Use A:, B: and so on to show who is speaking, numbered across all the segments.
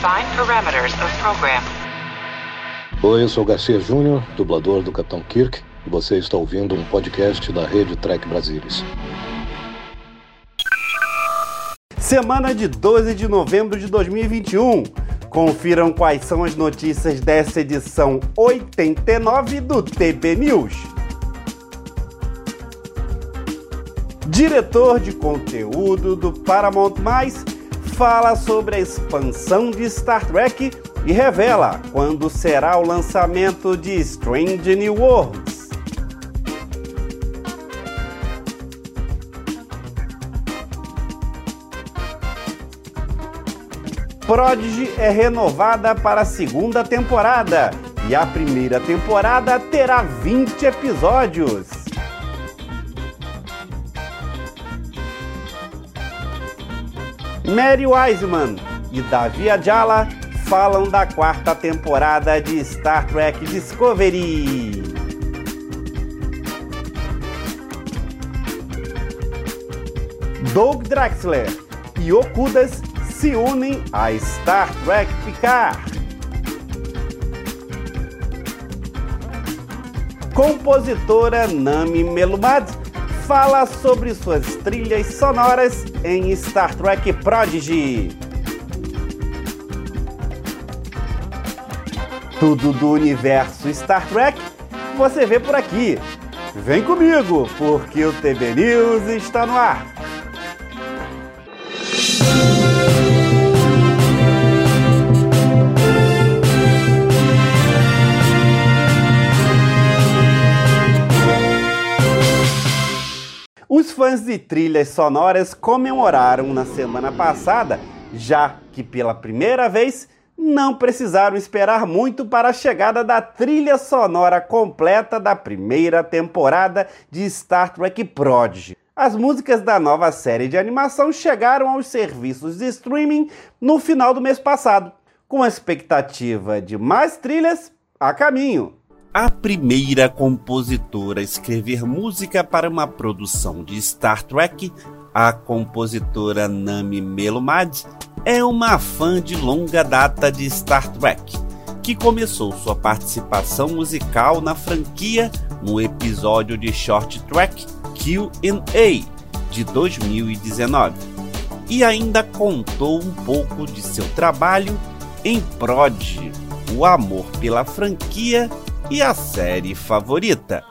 A: Define parameters of program.
B: Oi, eu sou Garcia Júnior, dublador do Capitão Kirk, e você está ouvindo um podcast da Rede Trek Brasilis.
C: Semana de 12 de novembro de 2021. Confiram quais são as notícias dessa edição 89 do TB News. Diretor de conteúdo do Paramount Mais fala sobre a expansão de Star Trek e revela quando será o lançamento de Strange New Worlds. Prodigy é renovada para a segunda temporada e a primeira temporada terá 20 episódios. Mary Wiseman e Davi Ajala falam da quarta temporada de Star Trek Discovery. Doug Draxler e Okudas se unem a Star Trek Picard. Compositora Nami Melumad fala sobre suas trilhas sonoras em Star Trek Prodigy. Tudo do universo Star Trek você vê por aqui. Vem comigo, porque o TB News está no ar. Fãs de trilhas sonoras comemoraram na semana passada, já que pela primeira vez não precisaram esperar muito para a chegada da trilha sonora completa da primeira temporada de Star Trek Prodigy. As músicas da nova série de animação chegaram aos serviços de streaming no final do mês passado, com a expectativa de mais trilhas a caminho a primeira compositora a escrever música para uma produção de Star Trek, a compositora Nami Melomad, é uma fã de longa data de Star Trek, que começou sua participação musical na franquia no episódio de Short Track Q&A de 2019 e ainda contou um pouco de seu trabalho em Prod, o amor pela franquia e a série favorita?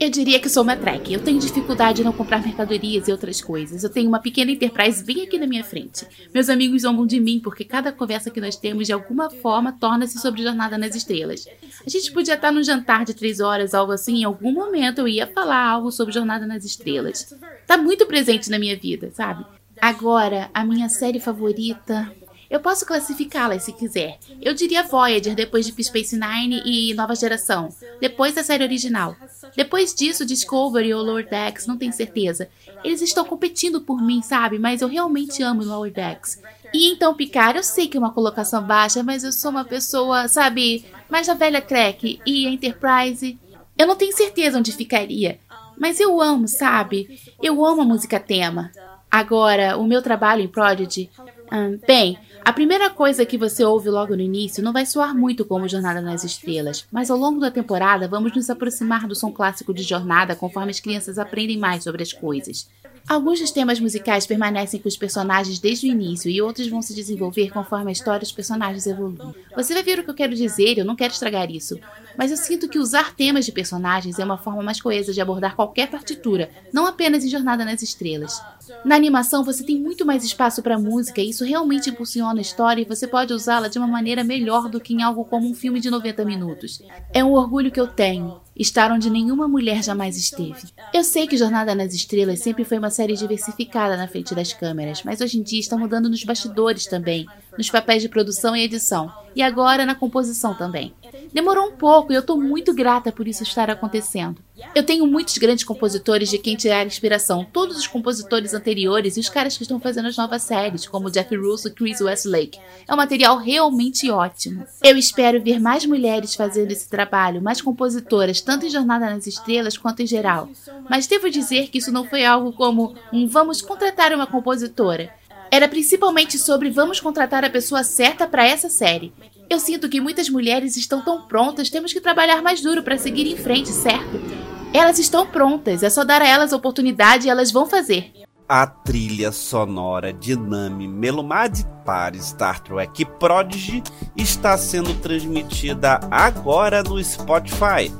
D: Eu diria que sou uma track. Eu tenho dificuldade em não comprar mercadorias e outras coisas. Eu tenho uma pequena enterprise bem aqui na minha frente. Meus amigos zombam de mim porque cada conversa que nós temos de alguma forma torna-se sobre Jornada nas Estrelas. A gente podia estar num jantar de três horas, algo assim, em algum momento eu ia falar algo sobre Jornada nas Estrelas. Tá muito presente na minha vida, sabe? Agora, a minha série favorita. Eu posso classificá-las se quiser. Eu diria Voyager depois de Deep Space Nine e Nova Geração, depois da série original. Depois disso, Discovery ou Lower Decks, não tenho certeza. Eles estão competindo por mim, sabe? Mas eu realmente amo Lower Decks. E então, Picard, eu sei que é uma colocação baixa, mas eu sou uma pessoa, sabe, mais da velha Trek e Enterprise. Eu não tenho certeza onde ficaria, mas eu amo, sabe? Eu amo a música tema. Agora, o meu trabalho em Prodigy. Hum, bem, a primeira coisa que você ouve logo no início não vai soar muito como Jornada nas Estrelas, mas ao longo da temporada vamos nos aproximar do som clássico de Jornada conforme as crianças aprendem mais sobre as coisas. Alguns dos temas musicais permanecem com os personagens desde o início e outros vão se desenvolver conforme a história dos personagens evolui. Você vai ver o que eu quero dizer, eu não quero estragar isso. Mas eu sinto que usar temas de personagens é uma forma mais coesa de abordar qualquer partitura, não apenas em Jornada nas Estrelas. Na animação você tem muito mais espaço para música e isso realmente impulsiona a história e você pode usá-la de uma maneira melhor do que em algo como um filme de 90 minutos. É um orgulho que eu tenho estar onde nenhuma mulher jamais esteve. Eu sei que Jornada nas Estrelas sempre foi uma série diversificada na frente das câmeras, mas hoje em dia está mudando nos bastidores também, nos papéis de produção e edição, e agora na composição também. Demorou um pouco e eu estou muito grata por isso estar acontecendo. Eu tenho muitos grandes compositores de quem tirar inspiração, todos os compositores anteriores e os caras que estão fazendo as novas séries, como Jeff Russo e Chris Westlake. É um material realmente ótimo. Eu espero ver mais mulheres fazendo esse trabalho, mais compositoras, tanto em Jornada nas Estrelas quanto em geral. Mas devo dizer que isso não foi algo como um vamos contratar uma compositora. era principalmente sobre vamos contratar a pessoa certa para essa série. Eu sinto que muitas mulheres estão tão prontas, temos que trabalhar mais duro para seguir em frente, certo? Elas estão prontas, é só dar a elas a oportunidade e elas vão fazer.
C: A trilha sonora de Nami Melomad para Star Trek Prodigy está sendo transmitida agora no Spotify,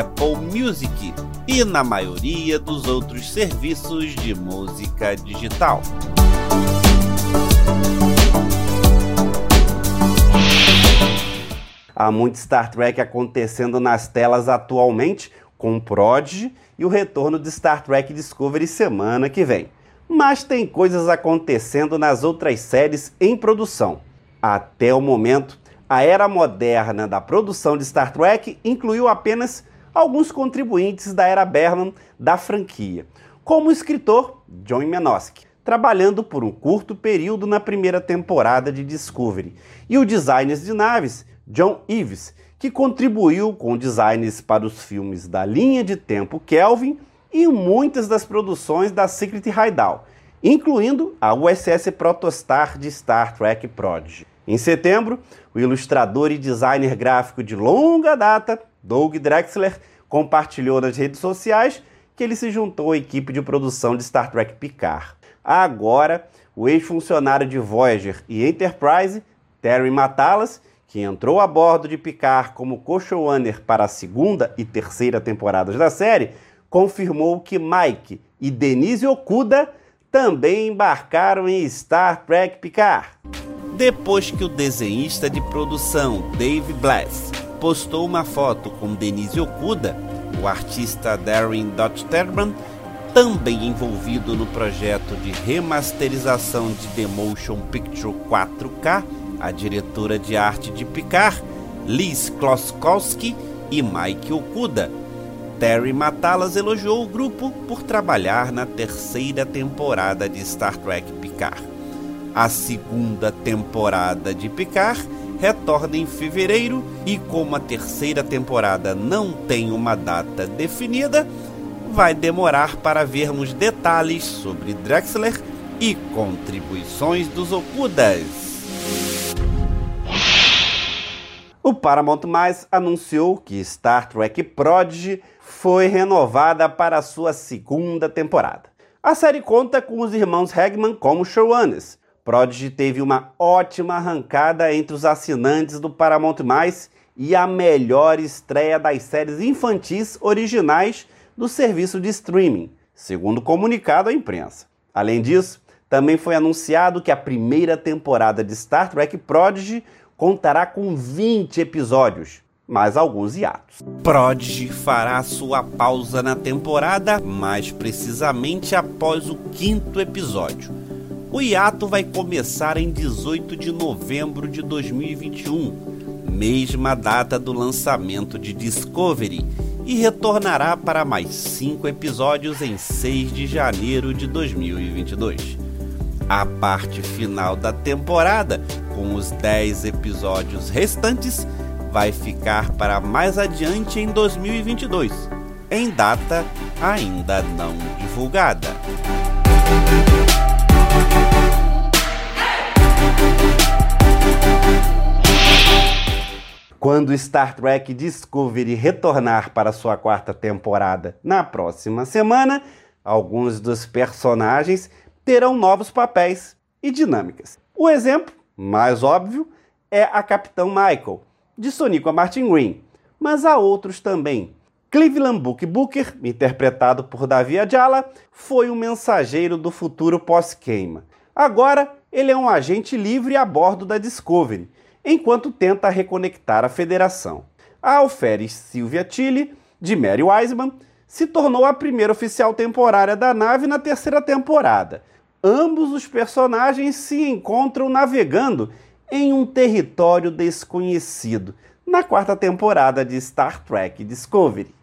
C: Apple Music e na maioria dos outros serviços de música digital. Há muito Star Trek acontecendo nas telas atualmente, com o Prodigy e o retorno de Star Trek Discovery semana que vem. Mas tem coisas acontecendo nas outras séries em produção. Até o momento, a era moderna da produção de Star Trek incluiu apenas alguns contribuintes da era Berman da franquia, como o escritor John Menosky, trabalhando por um curto período na primeira temporada de Discovery, e o designer de naves John Ives, que contribuiu com designs para os filmes da linha de tempo Kelvin e muitas das produções da Secret Hideout, incluindo a USS Protostar de Star Trek Prodigy. Em setembro, o ilustrador e designer gráfico de longa data, Doug Drexler, compartilhou nas redes sociais que ele se juntou à equipe de produção de Star Trek Picard. Agora, o ex-funcionário de Voyager e Enterprise, Terry Matalas, que entrou a bordo de Picard como co-showrunner para a segunda e terceira temporadas da série, confirmou que Mike e Denise Okuda também embarcaram em Star Trek Picard. Depois que o desenhista de produção Dave Blass postou uma foto com Denise Okuda, o artista Darren Dotterman, também envolvido no projeto de remasterização de The Motion Picture 4K, a diretora de arte de Picard, Liz Kloskowski e Mike Okuda. Terry Matalas elogiou o grupo por trabalhar na terceira temporada de Star Trek Picard. A segunda temporada de Picard retorna em fevereiro e, como a terceira temporada não tem uma data definida, vai demorar para vermos detalhes sobre Drexler e contribuições dos Okudas. O Paramount Mais anunciou que Star Trek Prodigy foi renovada para sua segunda temporada. A série conta com os irmãos Hagman como showrunners. Prodigy teve uma ótima arrancada entre os assinantes do Paramount Mais e a melhor estreia das séries infantis originais do serviço de streaming, segundo comunicado à imprensa. Além disso, também foi anunciado que a primeira temporada de Star Trek Prodigy contará com 20 episódios, mais alguns hiatos. Prodigy fará sua pausa na temporada, mais precisamente após o quinto episódio. O hiato vai começar em 18 de novembro de 2021, mesma data do lançamento de Discovery, e retornará para mais cinco episódios em 6 de janeiro de 2022. A parte final da temporada, com os 10 episódios restantes, vai ficar para mais adiante em 2022, em data ainda não divulgada. Quando Star Trek Discovery retornar para sua quarta temporada na próxima semana, alguns dos personagens terão novos papéis e dinâmicas. O exemplo mais óbvio é a Capitão Michael, de Sonica Martin Green, mas há outros também. Cleveland Book Booker, interpretado por Davi Ajala, foi um mensageiro do futuro pós-queima. Agora, ele é um agente livre a bordo da Discovery, enquanto tenta reconectar a Federação. A alferes Sylvia Tilly, de Mary Wiseman, se tornou a primeira oficial temporária da nave na terceira temporada, ambos os personagens se encontram navegando em um território desconhecido na quarta temporada de Star Trek Discovery.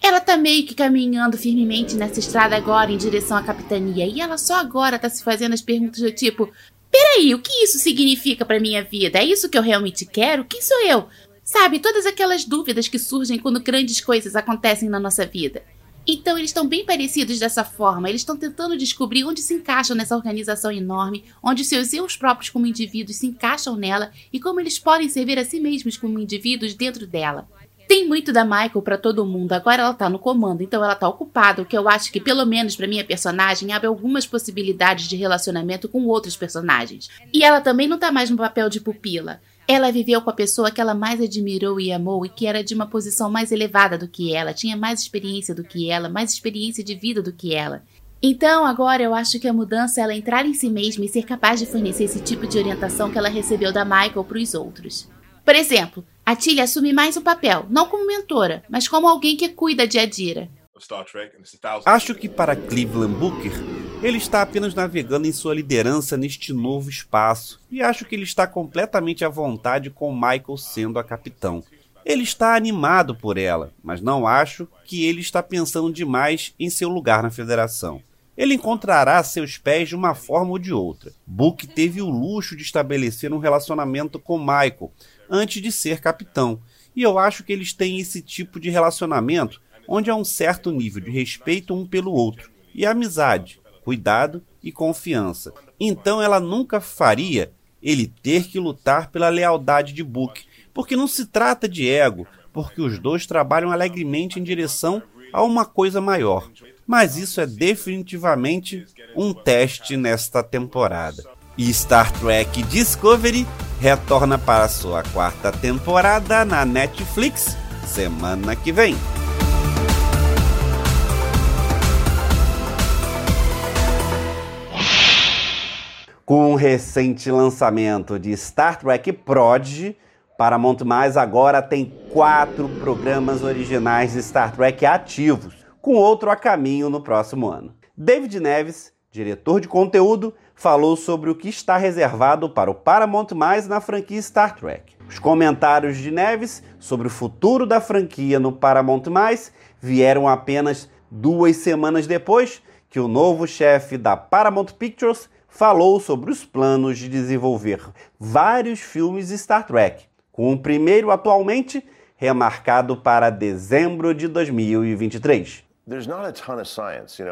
D: Ela tá meio que caminhando firmemente nessa estrada agora em direção à capitania e ela só agora tá se fazendo as perguntas do tipo: Peraí, o que isso significa para minha vida? É isso que eu realmente quero? Quem sou eu? Sabe, todas aquelas dúvidas que surgem quando grandes coisas acontecem na nossa vida. Então eles estão bem parecidos dessa forma. Eles estão tentando descobrir onde se encaixam nessa organização enorme, onde seus eus próprios como indivíduos se encaixam nela e como eles podem servir a si mesmos como indivíduos dentro dela. Tem muito da Michael para todo mundo, agora ela tá no comando, então ela tá ocupada, o que eu acho que, pelo menos para minha personagem, abre algumas possibilidades de relacionamento com outros personagens. E ela também não tá mais no papel de pupila. Ela viveu com a pessoa que ela mais admirou e amou e que era de uma posição mais elevada do que ela, tinha mais experiência do que ela, mais experiência de vida do que ela. Então, agora eu acho que a mudança é ela entrar em si mesma e ser capaz de fornecer esse tipo de orientação que ela recebeu da Michael para os outros. Por exemplo, a Tilly assume mais um papel, não como mentora, mas como alguém que cuida de Adira.
C: Acho que para Cleveland Booker, ele está apenas navegando em sua liderança neste novo espaço e acho que ele está completamente à vontade com Michael sendo a capitão. Ele está animado por ela, mas não acho que ele está pensando demais em seu lugar na federação. Ele encontrará seus pés de uma forma ou de outra. Book teve o luxo de estabelecer um relacionamento com Michael antes de ser capitão, e eu acho que eles têm esse tipo de relacionamento onde há um certo nível de respeito um pelo outro e amizade, cuidado e confiança. Então ela nunca faria ele ter que lutar pela lealdade de Book, porque não se trata de ego, porque os dois trabalham alegremente em direção a uma coisa maior. Mas isso é definitivamente um teste nesta temporada. E Star Trek Discovery retorna para sua quarta temporada na Netflix semana que vem. Com o recente lançamento de Star Trek Prodigy, Paramount Mais agora tem quatro programas originais de Star Trek ativos, com outro a caminho no próximo ano. David Neves, diretor de conteúdo, falou sobre o que está reservado para o Paramount Mais na franquia Star Trek. Os comentários de Neves sobre o futuro da franquia no Paramount Mais vieram apenas duas semanas depois que o novo chefe da Paramount Pictures falou sobre os planos de desenvolver vários filmes Star Trek, com o primeiro atualmente remarcado para dezembro de 2023.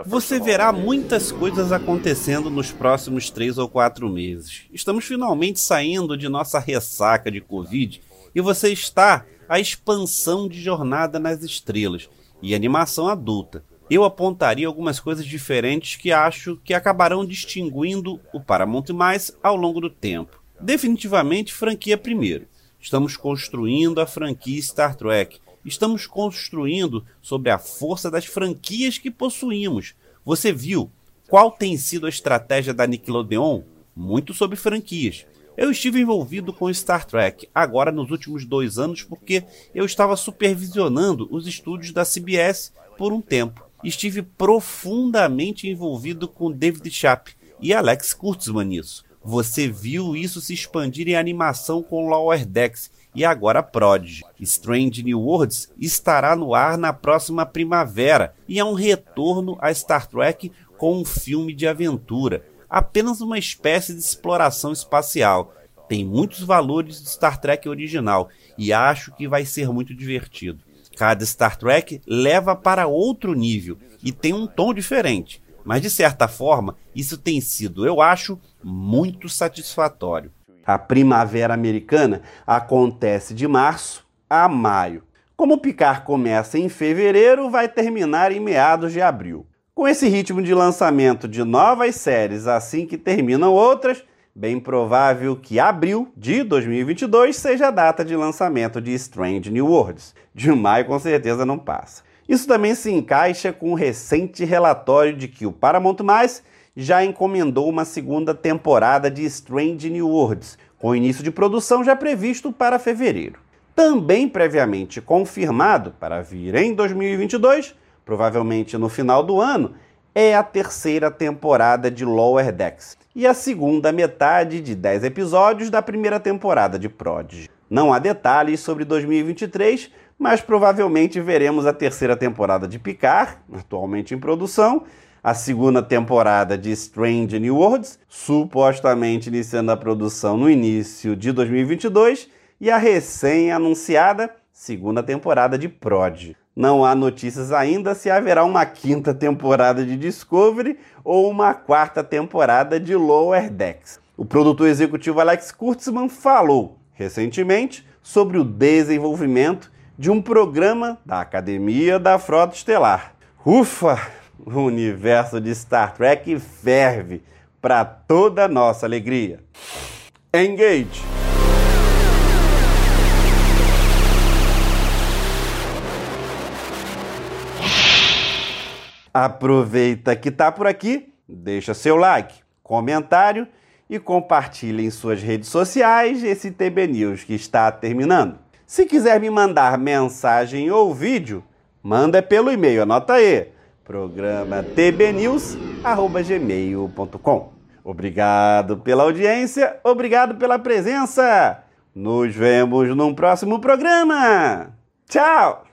C: Você verá muitas coisas acontecendo nos próximos três ou quatro meses. Estamos finalmente saindo de nossa ressaca de Covid e você está a expansão de Jornada nas Estrelas e animação adulta eu apontaria algumas coisas diferentes que acho que acabarão distinguindo o Paramount Mais ao longo do tempo. Definitivamente, franquia primeiro. Estamos construindo a franquia Star Trek. Estamos construindo sobre a força das franquias que possuímos. Você viu qual tem sido a estratégia da Nickelodeon? Muito sobre franquias. Eu estive envolvido com Star Trek agora nos últimos dois anos porque eu estava supervisionando os estúdios da CBS por um tempo estive profundamente envolvido com David Chapp e Alex Kurtzman nisso. Você viu isso se expandir em animação com Lower Decks e agora Prodigy. Strange New Worlds estará no ar na próxima primavera e é um retorno a Star Trek com um filme de aventura, apenas uma espécie de exploração espacial. Tem muitos valores do Star Trek original e acho que vai ser muito divertido. Cada Star Trek leva para outro nível e tem um tom diferente. Mas de certa forma, isso tem sido, eu acho, muito satisfatório. A primavera americana acontece de março a maio. Como o Picar começa em fevereiro, vai terminar em meados de abril. Com esse ritmo de lançamento de novas séries assim que terminam outras, bem provável que abril de 2022 seja a data de lançamento de Strange New Worlds. De maio, com certeza, não passa. Isso também se encaixa com o recente relatório de que o Paramount já encomendou uma segunda temporada de Strange New Worlds, com início de produção já previsto para fevereiro. Também previamente confirmado para vir em 2022, provavelmente no final do ano, é a terceira temporada de Lower Decks e a segunda metade de 10 episódios da primeira temporada de Prodigy. Não há detalhes sobre 2023, mas provavelmente veremos a terceira temporada de Picard, atualmente em produção, a segunda temporada de Strange New Worlds, supostamente iniciando a produção no início de 2022, e a recém-anunciada segunda temporada de Prod. Não há notícias ainda se haverá uma quinta temporada de Discovery ou uma quarta temporada de Lower Decks. O produtor executivo Alex Kurtzman falou recentemente sobre o desenvolvimento de um programa da Academia da Frota Estelar. Ufa! O universo de Star Trek ferve para toda nossa alegria. Engage! Aproveita que tá por aqui, deixa seu like, comentário e compartilhe em suas redes sociais esse TB News que está terminando. Se quiser me mandar mensagem ou vídeo, manda pelo e-mail, anota aí, programa tbnews@gmail.com. Obrigado pela audiência, obrigado pela presença. Nos vemos num próximo programa. Tchau.